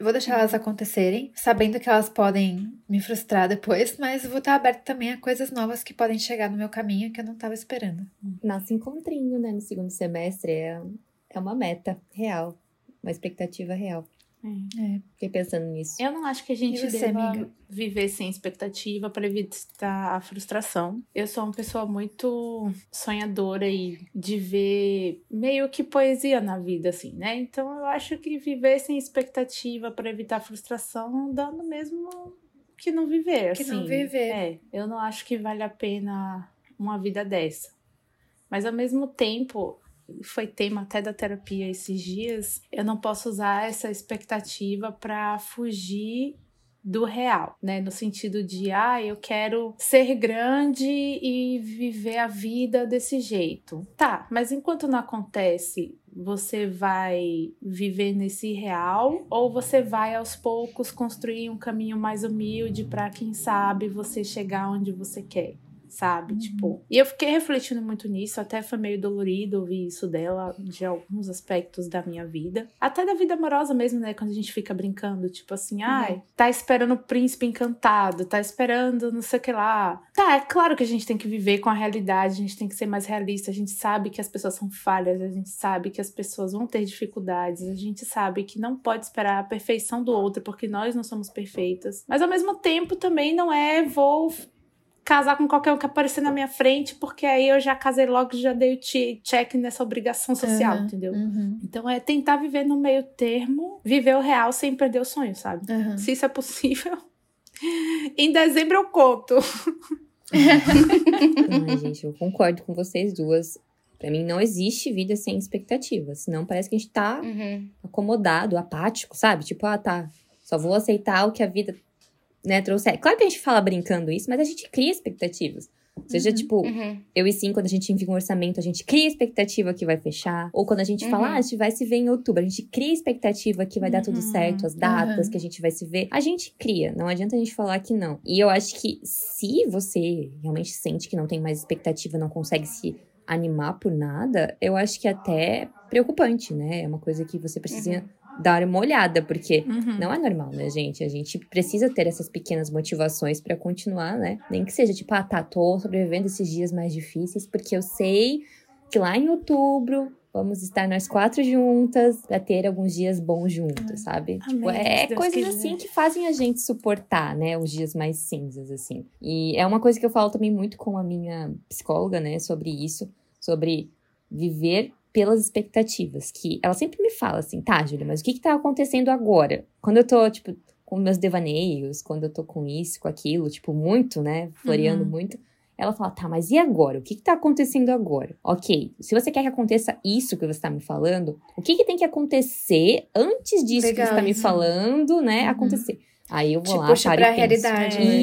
Vou deixar elas acontecerem, sabendo que elas podem me frustrar depois, mas vou estar aberta também a coisas novas que podem chegar no meu caminho que eu não estava esperando. Nosso encontrinho, né, no segundo semestre é, é uma meta real, uma expectativa real. É. Fiquei pensando nisso. Eu não acho que a gente você, deva amiga? viver sem expectativa para evitar a frustração. Eu sou uma pessoa muito sonhadora e de ver meio que poesia na vida, assim, né? Então eu acho que viver sem expectativa para evitar a frustração dá no mesmo que não viver, Que assim. não viver. É, eu não acho que vale a pena uma vida dessa. Mas ao mesmo tempo, foi tema até da terapia esses dias, eu não posso usar essa expectativa para fugir do real, né? No sentido de, ah, eu quero ser grande e viver a vida desse jeito. Tá, mas enquanto não acontece, você vai viver nesse real ou você vai aos poucos construir um caminho mais humilde para quem sabe você chegar onde você quer? Sabe? Tipo, e eu fiquei refletindo muito nisso, até foi meio dolorido ouvir isso dela, de alguns aspectos da minha vida. Até da vida amorosa mesmo, né? Quando a gente fica brincando, tipo assim, ai, tá esperando o príncipe encantado, tá esperando não sei o que lá. Tá, é claro que a gente tem que viver com a realidade, a gente tem que ser mais realista, a gente sabe que as pessoas são falhas, a gente sabe que as pessoas vão ter dificuldades, a gente sabe que não pode esperar a perfeição do outro, porque nós não somos perfeitas. Mas ao mesmo tempo também não é vou casar com qualquer um que aparecer na minha frente, porque aí eu já casei logo e já dei o che- check nessa obrigação social, Aham, entendeu? uhum, Então é tentar viver no meio termo, viver o real sem perder o sonho, sabe? uhum. Se isso é possível. em dezembro eu conto. Ai, gente, eu concordo com vocês duas. Pra mim, não existe vida sem expectativas. Senão parece que a gente tá Uhum. acomodado, apático, sabe? Tipo, ah, tá. Só vou aceitar o que a vida, né, trouxer. Claro que a gente fala brincando isso, mas a gente cria expectativas. Seja, Uhum. tipo, Uhum. eu e sim, quando a gente envia um orçamento, a gente cria expectativa que vai fechar. Ou quando a gente fala, Uhum. ah, a gente vai se ver em outubro, a gente cria expectativa que vai dar tudo Uhum. certo, as datas Uhum. que a gente vai se ver. A gente cria, não adianta a gente falar que não. E eu acho que se você realmente sente que não tem mais expectativa, não consegue se animar por nada, eu acho que é até preocupante, né? É uma coisa que você precisa dar uma olhada, porque Uhum. não é normal, né, gente? A gente precisa ter essas pequenas motivações pra continuar, né? Nem que seja tipo, ah, tá, tô sobrevivendo esses dias mais difíceis, porque eu sei que lá em outubro vamos estar nós quatro juntas pra ter alguns dias bons juntos, sabe? Amém, tipo, é Deus coisas quiser. assim que fazem a gente suportar, né, os dias mais cinzas, assim. E é uma coisa que eu falo também muito com a minha psicóloga, né, sobre isso, sobre viver pelas expectativas, que ela sempre me fala assim, tá, Júlia, mas o que que tá acontecendo agora? Quando eu tô, tipo, com meus devaneios, quando eu tô com isso, com aquilo, tipo, muito, né, floreando Uhum. muito, ela fala, tá, mas e agora? O que que tá acontecendo agora? Ok, se você quer que aconteça isso que você tá me falando, o que que tem que acontecer antes disso que Legal você tá me isso. falando, né, Uhum. acontecer? Aí eu vou Te lá, puxa pra e penso. realidade, É. né?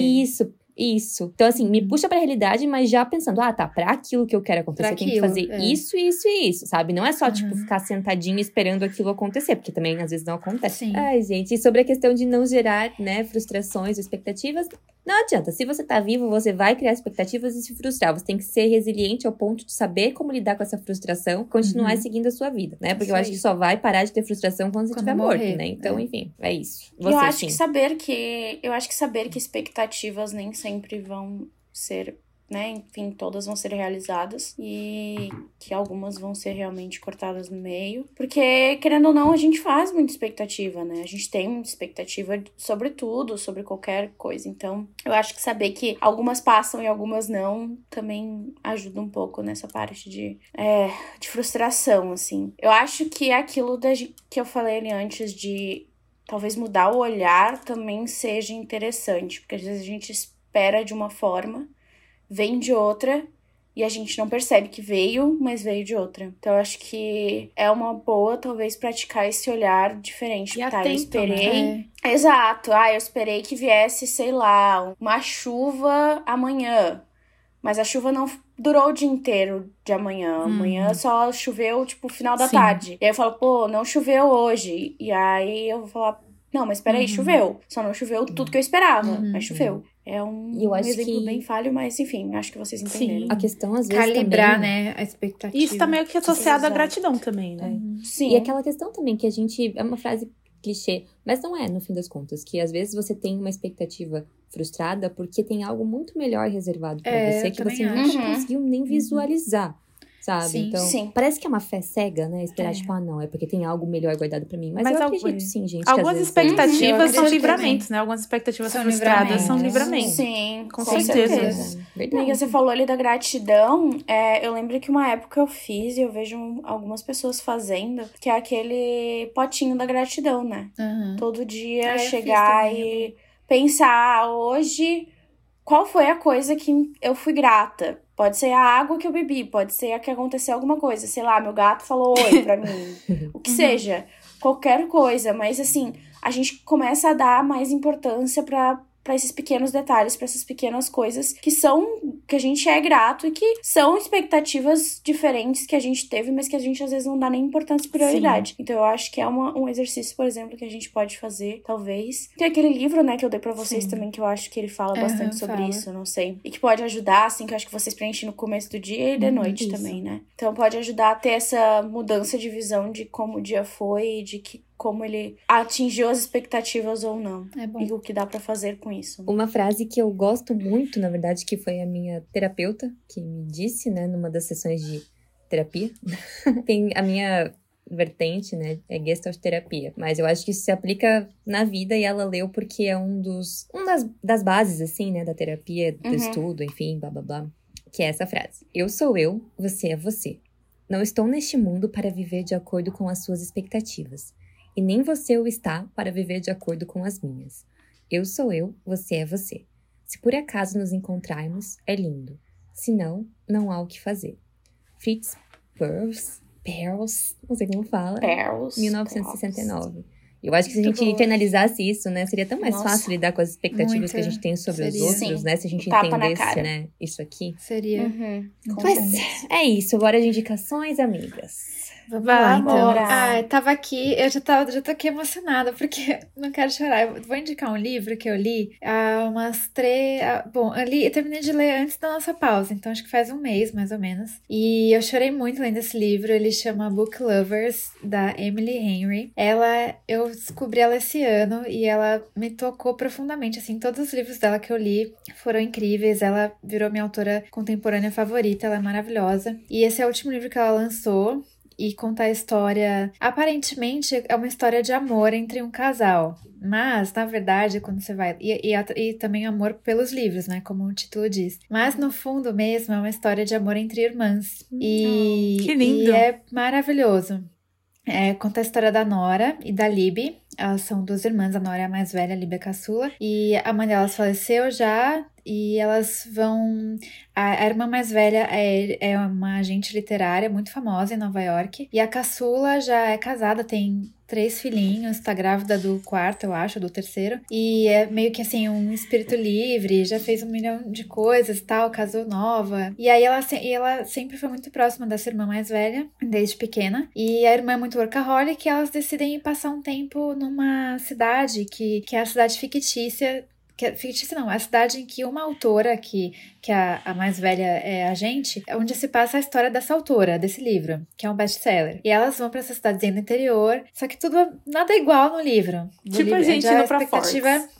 Isso. Então, assim, me puxa pra realidade, mas já pensando, ah, tá, pra aquilo que eu quero acontecer, Pra eu tenho que fazer é. isso, isso e isso, sabe? Não é só, tipo, Uhum. ficar sentadinho esperando aquilo acontecer, porque também às vezes não acontece. Sim. Ai, gente, e sobre a questão de não gerar, né, frustrações ou expectativas, Não adianta. Se você tá vivo, você vai criar expectativas e se frustrar. Você tem que ser resiliente ao ponto de saber como lidar com essa frustração, continuar Uhum. seguindo a sua vida, né? Porque Isso eu acho que só vai parar de ter frustração quando você estiver morto, né? Então, é. enfim, é isso. Você, eu acho sim. que saber que. Eu acho que saber que expectativas nem sempre vão ser. Né? Enfim, todas vão ser realizadas e que algumas vão ser realmente cortadas no meio. Porque, querendo ou não, a gente faz muita expectativa, né? A gente tem muita expectativa sobre tudo, sobre qualquer coisa. Então, eu acho que saber que algumas passam e algumas não também ajuda um pouco nessa parte de, é, de frustração, assim. Eu acho que é aquilo da, que eu falei ali antes de talvez mudar o olhar também seja interessante, porque às vezes a gente espera de uma forma, vem de outra e a gente não percebe que veio, mas veio de outra. Então eu acho que é uma boa talvez praticar esse olhar diferente. E tá, eu atento, esperei. É. Exato. Ah, eu esperei que viesse, sei lá, uma chuva amanhã. Mas a chuva não durou o dia inteiro de amanhã. Amanhã só choveu, tipo, final da Sim. tarde. E aí eu falo, pô, não choveu hoje. E aí eu vou falar, não, mas peraí, Uhum. choveu. Só não choveu tudo que eu esperava, Uhum. mas choveu. É um, eu um exemplo que- bem falho, mas enfim, acho que vocês entenderam. Sim. A questão, às vezes, Calibrar, também... né, a expectativa. Isso tá meio que associado à gratidão também, né? Sim. E aquela questão também que a gente. É uma frase clichê, mas não é, no fim das contas. Que às vezes você tem uma expectativa frustrada porque tem algo muito melhor reservado pra É, você que você acho. nunca Uhum. conseguiu nem visualizar. Sabe? Sim. então, Sim. parece que é uma fé cega, né? Esperar, É. tipo, ah, não, é porque tem algo melhor guardado pra mim. Mas, Mas eu algu- acredito, sim, gente. Algumas isso. expectativas são livramentos, né? Algumas expectativas São frustradas são livramentos. Sim, Com com, certeza. certeza. Verdade. Amiga, você falou ali da gratidão. É, eu lembro que uma época eu fiz e eu vejo algumas pessoas fazendo, que é aquele potinho da gratidão, né? Uhum. Todo dia Ah, chegar também, e pensar, "Ah, hoje, qual foi a coisa que eu fui grata? Pode ser a água que eu bebi, pode ser a que aconteceu alguma coisa, sei lá, meu gato falou oi pra mim, o que seja, qualquer coisa, mas assim, a gente começa a dar mais importância pra para esses pequenos detalhes, pra essas pequenas coisas que são que a gente é grato e que são expectativas diferentes que a gente teve, mas que a gente às vezes não dá nem importância e prioridade. Então eu acho que é uma, um exercício, por exemplo, que a gente pode fazer, talvez. Tem aquele livro, né, que eu dei pra vocês Sim. também, que eu acho que ele fala Aham, bastante sobre fala. isso, não sei. E que pode ajudar, assim, que eu acho que vocês preenchem no começo do dia e de Uhum, noite isso. também, né? Então pode ajudar a ter essa mudança de visão de como o dia foi e de que como ele atingiu as expectativas ou não. É bom. E o que dá pra fazer com isso. Uma frase que eu gosto muito, na verdade, que foi a minha terapeuta que me disse, né, numa das sessões de terapia. Tem a minha vertente, né, é Gestalt terapia, mas eu acho que isso se aplica na vida e ela leu porque é um dos um das, das bases assim, né, da terapia, do Uhum. estudo, enfim, blá blá blá, que é essa frase. Eu sou eu, você é você. Não estou neste mundo para viver de acordo com as suas expectativas, e nem você o está para viver de acordo com as minhas. Eu sou eu, você é você. Se por acaso nos encontrarmos, é lindo. Se não, não há o que fazer. Fritz Perls, Perls, não sei como fala, Perls. 1969. Eu acho que se a gente internalizasse isso, né, seria tão mais Nossa. fácil lidar com as expectativas Muito. que a gente tem sobre os Seria. outros, Sim. né, se a gente Tapa entendesse, né, isso aqui. Seria. Uhum, com Mas certeza. é isso, bora de indicações, amigas. Vamos lá, então. Vamos. Ai, tava aqui, eu já, tava, já tô aqui emocionada, porque não quero chorar. Eu vou indicar um livro que eu li há umas três. Bom, eu, li, eu terminei de ler antes da nossa pausa, então acho que faz um mês, mais ou menos. E eu chorei muito lendo esse livro. Ele chama Book Lovers, da Emily Henry. Ela, eu descobri ela esse ano e ela me tocou profundamente. Assim, todos os livros dela que eu li foram incríveis. Ela virou minha autora contemporânea favorita, ela é maravilhosa. E esse é o último livro que ela lançou e conta a história. Aparentemente é uma história de amor entre um casal. Mas, na verdade, quando você vai. E, e, e também amor pelos livros, né? Como o título diz. Mas, no fundo mesmo, é uma história de amor entre irmãs. E, que lindo. e é maravilhoso. É, conta a história da Nora e da Libby. Elas são duas irmãs, a Nora é a mais velha, a Libby é a caçula. E a mãe delas faleceu já. E elas vão. A, a irmã mais velha é, é uma agente literária muito famosa em Nova York. E a caçula já é casada, tem três filhinhos, tá grávida do quarto, eu acho, do terceiro. E é meio que assim, um espírito livre, já fez um milhão de coisas tal, casou nova. E aí ela, e ela sempre foi muito próxima dessa irmã mais velha, desde pequena. E a irmã é muito workaholic e elas decidem passar um tempo numa cidade que, que é a cidade fictícia que é fictícia não, é a cidade em que uma autora, que, que a, a mais velha é a gente, é onde se passa a história dessa autora, desse livro, que é um best-seller. E elas vão para essa cidadezinha do interior, só que tudo, nada é igual no livro. No tipo livro, a gente indo pra expectativa Forks.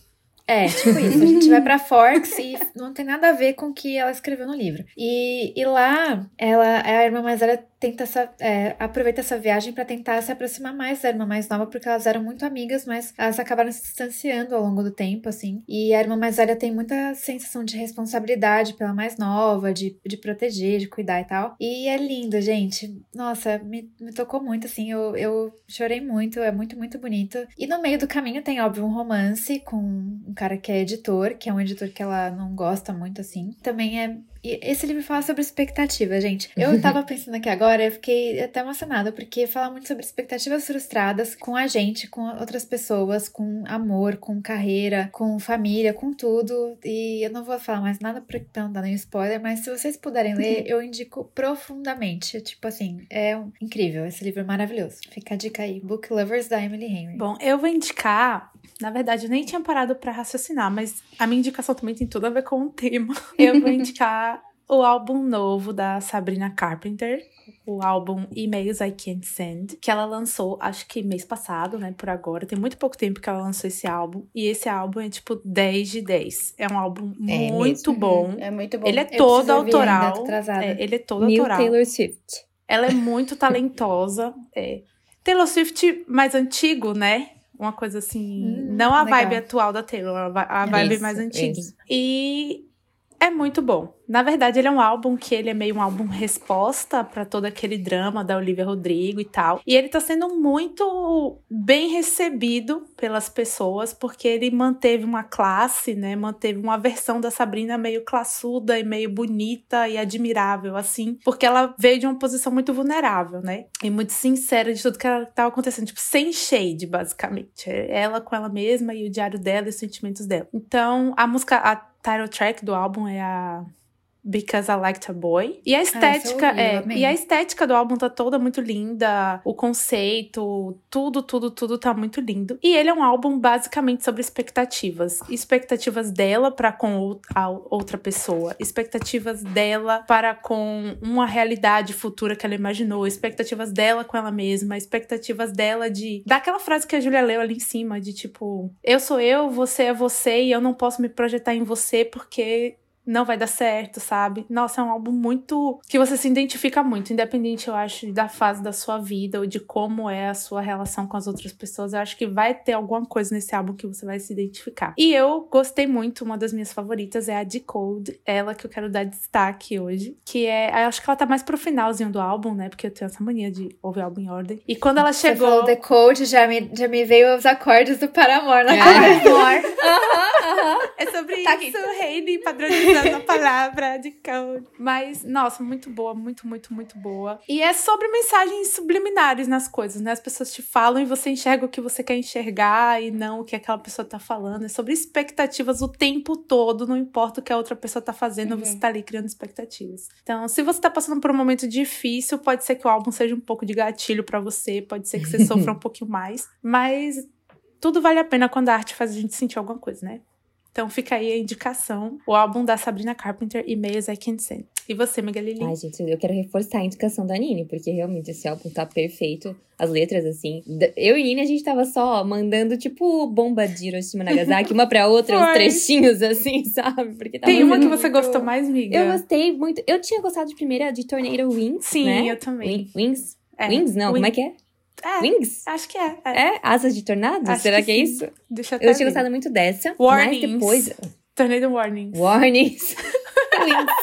é, tipo isso. A gente vai pra Forks e não tem nada a ver com o que ela escreveu no livro. E, e lá, ela, a irmã mais velha tenta essa, é, aproveita essa viagem pra tentar se aproximar mais da irmã mais nova, porque elas eram muito amigas, mas elas acabaram se distanciando ao longo do tempo, assim. E a irmã mais velha tem muita sensação de responsabilidade pela mais nova, de, de proteger, de cuidar e tal. E é lindo, gente. Nossa, me, me tocou muito, assim. Eu, eu chorei muito, é muito, muito bonito. E no meio do caminho tem, óbvio, um romance com um cara que é editor, que é um editor que ela não gosta muito, assim. Também é. E esse livro fala sobre expectativa, gente. Eu tava pensando aqui agora, eu fiquei até emocionada, porque fala muito sobre expectativas frustradas com a gente, com outras pessoas, com amor, com carreira, com família, com tudo. E eu não vou falar mais nada pra não dar nenhum spoiler, mas se vocês puderem ler, eu indico profundamente. Tipo assim, é um- incrível. Esse livro é maravilhoso. Fica a dica aí: Book Lovers da Emily Henry. Bom, eu vou indicar. Na verdade, eu nem tinha parado pra raciocinar, mas a minha indicação também tem tudo a ver com o tema. Eu vou indicar o álbum novo da Sabrina Carpenter, o álbum Emails I Can't Send, que ela lançou, acho que mês passado, né, por agora. Tem muito pouco tempo que ela lançou esse álbum. E esse álbum é tipo 10 de 10. É um álbum É muito mesmo. bom. É muito bom. Ele é Eu todo autoral. É, ele é todo New autoral. Taylor Swift. Ela é muito talentosa. É. Taylor Swift mais antigo, né? Uma coisa assim. Hum, não a legal. vibe atual da Taylor, a a vibe Isso, mais antiga. isso. E é muito bom. Na verdade, ele é um álbum que ele é meio um álbum resposta pra todo aquele drama da Olivia Rodrigo e tal. E ele tá sendo muito bem recebido pelas pessoas, porque ele manteve uma classe, né? Manteve uma versão da Sabrina meio classuda e meio bonita e admirável, assim. Porque ela veio de uma posição muito vulnerável, né? E muito sincera de tudo que ela tava acontecendo. Tipo, sem shade, basicamente. É Ela com ela mesma e o diário dela e os sentimentos dela. Então, a música, a title track do álbum é a Because I Liked a Boy. E a estética, ouvi, eu é, e a estética do álbum tá toda muito linda, o conceito, tudo, tudo, tudo tá muito lindo. E ele é um álbum basicamente sobre expectativas, expectativas dela para com a outra pessoa, expectativas dela para com uma realidade futura que ela imaginou, expectativas dela com ela mesma, expectativas dela de daquela frase que a Julia leu ali em cima de tipo, eu sou eu, você é você e eu não posso me projetar em você porque não vai dar certo, sabe? Nossa, é um álbum muito. que você se identifica muito, independente, eu acho, da fase da sua vida ou de como é a sua relação com as outras pessoas. Eu acho que vai ter alguma coisa nesse álbum que você vai se identificar. E eu gostei muito, uma das minhas favoritas é a Decode, ela que eu quero dar destaque hoje, que é. Eu acho que ela tá mais pro finalzinho do álbum, né? Porque eu tenho essa mania de ouvir álbum em ordem. E quando ela Você chegou. falou The Code, já me, já me veio os acordes do Paramore na É. cabeça. É sobre Tá aqui. isso, Hayley padronizando a palavra de code. Mas, nossa, muito boa, muito, muito, muito boa. E é sobre mensagens subliminares nas coisas, né? As pessoas te falam e você enxerga o que você quer enxergar e não o que aquela pessoa tá falando. É sobre expectativas o tempo todo, não importa o que a outra pessoa tá fazendo, Uhum. você tá ali criando expectativas. Então, se você tá passando por um momento difícil, pode ser que o álbum seja um pouco de gatilho pra você, pode ser que você sofra um pouquinho mais, mas tudo vale a pena quando a arte faz a gente sentir alguma coisa, né? Então fica aí a indicação, o álbum da Sabrina Carpenter, E-mails I Can't Send. E você, Miguelili? Ai, gente, eu quero reforçar a indicação da Nini, porque realmente esse álbum tá perfeito. As letras, assim. Eu e Nini, a gente tava só mandando, tipo, bomba de Hiroshima e Nagasaki, uma pra outra, uns trechinhos, assim, sabe? Porque tava Tem uma que muito- você gostou mais, amiga? Eu gostei muito. Eu tinha gostado de primeira de Tornado Wings. Sim, né? eu também. Wing- Wings? É. Wings? Não, como é que é? É, Wings? acho que é. é. É? Asas de tornado? Acho Será que, que é isso? Deixa eu Eu tinha gostado muito dessa. Warnings. Mas depois. Tornado Warnings. Warnings. Wings.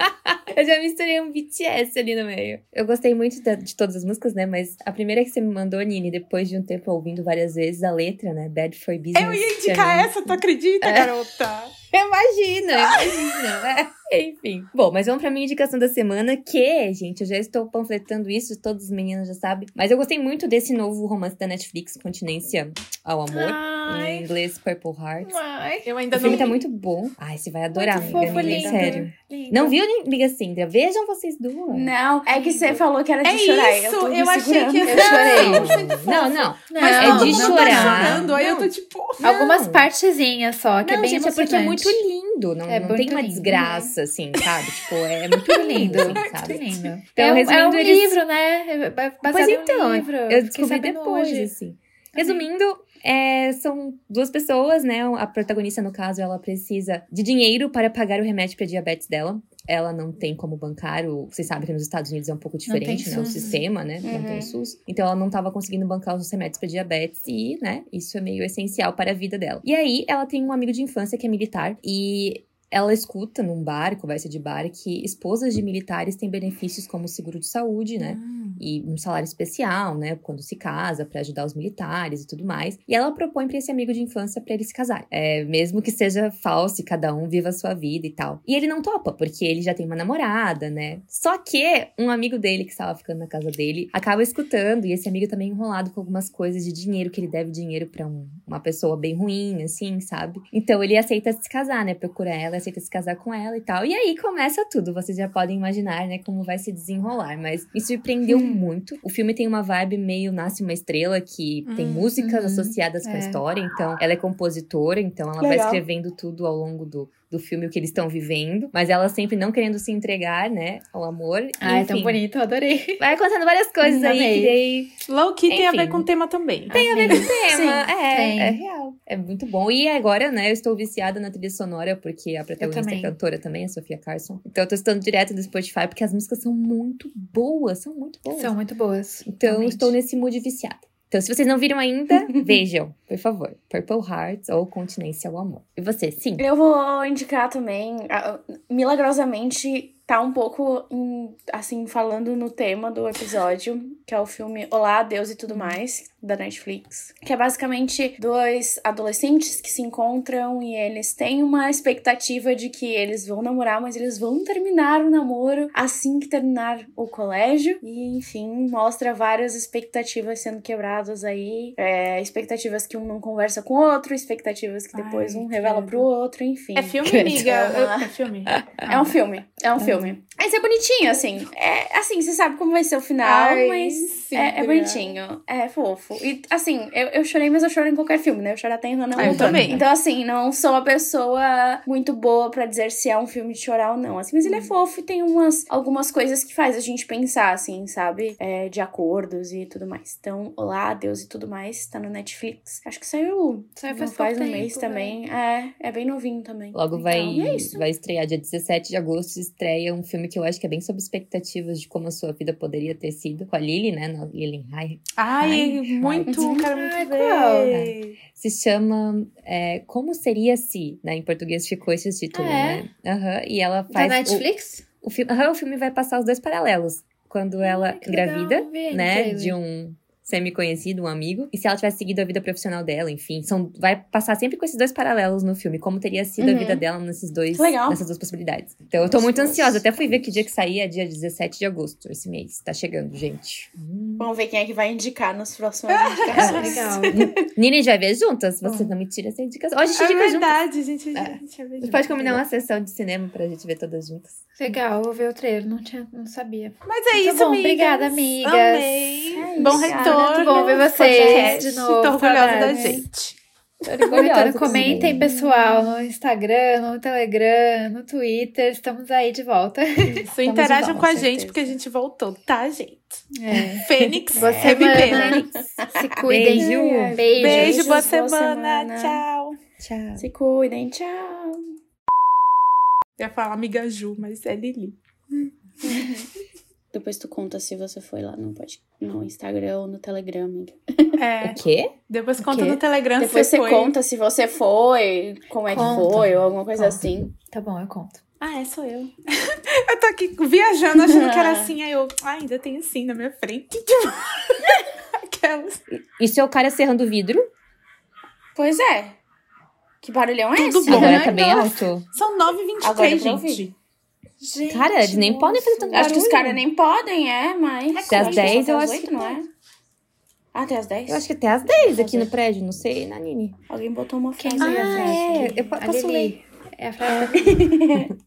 Eu já misturei um BTS ali no meio. Eu gostei muito da- de todas as músicas, né? Mas a primeira que você me mandou, Nini, depois de um tempo ouvindo várias vezes a letra, né? Bad for Business. Eu ia indicar essa, tu acredita, É. garota? Eu imagino, eu imagino. É. Enfim. Bom, mas vamos pra minha indicação da semana, que, gente, eu já estou panfletando isso, todos os meninos já sabem. Mas eu gostei muito desse novo romance da Netflix, Continência ao Amor. Ai. Em inglês, Purple Heart. Ai, Eu O ainda filme não tá muito bom. Ai, você vai adorar, muito amiga. fofo, lindo. sério. lindo. Não viu, amiga Cindra? Vejam vocês duas. Não, é que você falou que era de É chorar. isso, eu, eu achei que Eu chorei. Não, não. Não, Mas é de mundo chorar. tá chorando, aí eu tô Não. tipo... Algumas Não. partezinhas só, que não, é bem gente, é porque é muito lindo. Não, É não tem uma lindo. desgraça, assim, sabe? Tipo, é muito lindo, assim, sabe? lindo. Então, é, um, é resumindo, um eles- livro, né? É ba- Baseado Pois então, um livro. eu descobri depois, hoje. assim. Resumindo, é, são duas pessoas, né? A protagonista, no caso, ela precisa de dinheiro para pagar o remédio para diabetes dela. Ela não tem como bancar o. Vocês sabem que nos Estados Unidos é um pouco diferente, né? O sistema, né? Não tem Uhum. SUS. Então ela não estava conseguindo bancar os remédios para diabetes e, né? Isso é meio essencial para a vida dela. E aí ela tem um amigo de infância que é militar e ela escuta num bar, conversa de bar, que esposas de militares têm benefícios como seguro de saúde, né? E um salário especial, né, quando se casa, pra ajudar os militares e tudo mais. E ela propõe pra esse amigo de infância pra ele se casar, é, mesmo que seja falso e cada um viva a sua vida e tal. E ele não topa, porque ele já tem uma namorada, né? Só que um amigo dele que estava ficando na casa dele acaba escutando e esse amigo também é enrolado com algumas coisas de dinheiro que ele deve dinheiro pra um- uma pessoa bem ruim, assim, sabe? Então ele aceita se casar, né? Procura ela, aceita se casar com ela e tal. E aí começa tudo. Vocês já podem imaginar, né, como vai se desenrolar. Mas me surpreendeu muito. O filme tem uma vibe meio Nasce uma Estrela, que tem Hum, músicas uhum, associadas com a é. história. Então, ela é compositora, então ela vai Legal. escrevendo tudo ao longo do, do filme, o que eles estão vivendo. Mas ela sempre não querendo se entregar, né, ao amor. Ai, Enfim, tão bonito, eu adorei. Vai acontecendo várias coisas aí Amei. daí Low Key tem a ver com o tema também. Tem a ver com tema. Sim, é, tem. é real. É muito bom. E agora, né, eu estou viciada na trilha sonora, porque a protagonista é cantora também, a Sofia Carson. Então eu tô escutando direto do Spotify, porque as músicas são muito boas, são muito boas. São muito boas. Então eu realmente. estou nesse mood viciada. Então, se vocês não viram ainda, vejam, por favor. Purple Hearts ou Continência ao Amor. E você, sim? Eu vou indicar também, milagrosamente tá um pouco em- assim falando no tema do episódio, que é o filme Olá, Deus e tudo mais, da Netflix, que é basicamente dois adolescentes que se encontram e eles têm uma expectativa de que eles vão namorar, mas eles vão terminar o namoro assim que terminar o colégio e enfim, mostra várias expectativas sendo quebradas aí, é, expectativas que um não conversa com o outro, expectativas que depois Ai, um revela pro outro, enfim. É filme, amiga? É uma- É filme. É um filme, é um filme. Mas é bonitinho, assim. É assim, você sabe como vai ser o final, Ai, mas é, é bonitinho. É fofo. E assim, eu, eu chorei, mas eu choro em qualquer filme, né? Eu choro até em Hannah Ah, eu também. Então, assim, não sou uma pessoa muito boa pra dizer se é um filme de chorar ou não. Assim, mas ele é fofo e tem umas, algumas coisas que faz a gente pensar, assim, sabe? É, de acordos e tudo mais. Então, Olá, Deus e tudo mais, tá no Netflix. Acho que saiu, Saiu faz faz um mês tempo, também. É, é bem novinho também. Logo Então, vai, é vai estrear dia 17 de agosto, estreia um filme que eu acho que é bem sobre expectativas de como a sua vida poderia ter sido com a Lily, né? Lily Hai. Ai, Ai, muito, ai. quero muito Ai, ver. qual? Se chama é, Como Seria Se, né? Em português ficou esse título, Ah, é? né? Aham, e ela Da faz. o- Netflix? O, filme, aham, o filme vai passar os dois paralelos. Quando ela Ai, legal, engravida, no né? De um semi-conhecido, um amigo. E se ela tivesse seguido a vida profissional dela, enfim. São, vai passar sempre com esses dois paralelos no filme. Como teria sido a Uhum. vida dela nesses dois, Legal. nessas duas possibilidades. Então eu tô muito Nossa. ansiosa. Até fui ver que dia que saía é dia 17 de agosto, esse mês. Tá chegando, gente. Hum. Vamos ver quem é que vai indicar nas próximas Ah, indicações. legal. Nina, a gente vai ver juntas. Você não me tira essa indicação. Ó, a gente É indica juntas. verdade, gente. É. a gente vai ver A pode combinar uma sessão de cinema pra gente ver todas juntas. Legal, vou ver o trailer, não, tinha, não sabia. Mas é Muito isso, bom, amigas. obrigada, amigas. Amei. É bom retorno. Muito bom ver vocês de novo, Tô orgulhosa da gente. Orgulhosa Então, comentem, pessoal, no Instagram, no Telegram, no Twitter. Estamos aí de volta. Isso, interajam de com a gente, porque a gente voltou, tá, gente? É. Fênix, Boa revivendo. semana. Se cuidem. Beijo. Beijo. Beijo, boa boa semana. semana. Tchau. Tchau. Se cuidem, tchau. Eu ia falar amiga Ju, mas é Lili. Depois tu conta se você foi lá no, no Instagram ou no Telegram, amiga. É, O quê? depois O conta quê? no Telegram Depois se você foi. conta se você foi, como é que Conta. foi, ou alguma coisa Conta. assim. Tá bom, eu conto. Ah, é, sou eu. eu tô aqui viajando, achando que era assim. Aí eu, ah, ainda tem assim na minha frente. Aquelas. E seu cara serrando o vidro? Pois é. Que barulhão é Tudo esse? bom. Agora Ai, tá bem alto. São Agora 9h23, deu pra gente. Gente, Cara, eles nem podem fazer tanto Acho que os barulho. caras nem podem, é, mas. Até que só 10 eu acho que 8, não é? Ah, até às 10? Eu acho que até às 10 aqui no prédio, não sei, Nanini. Alguém botou uma frase. Ah, frase? é, eu posso ler. É a frase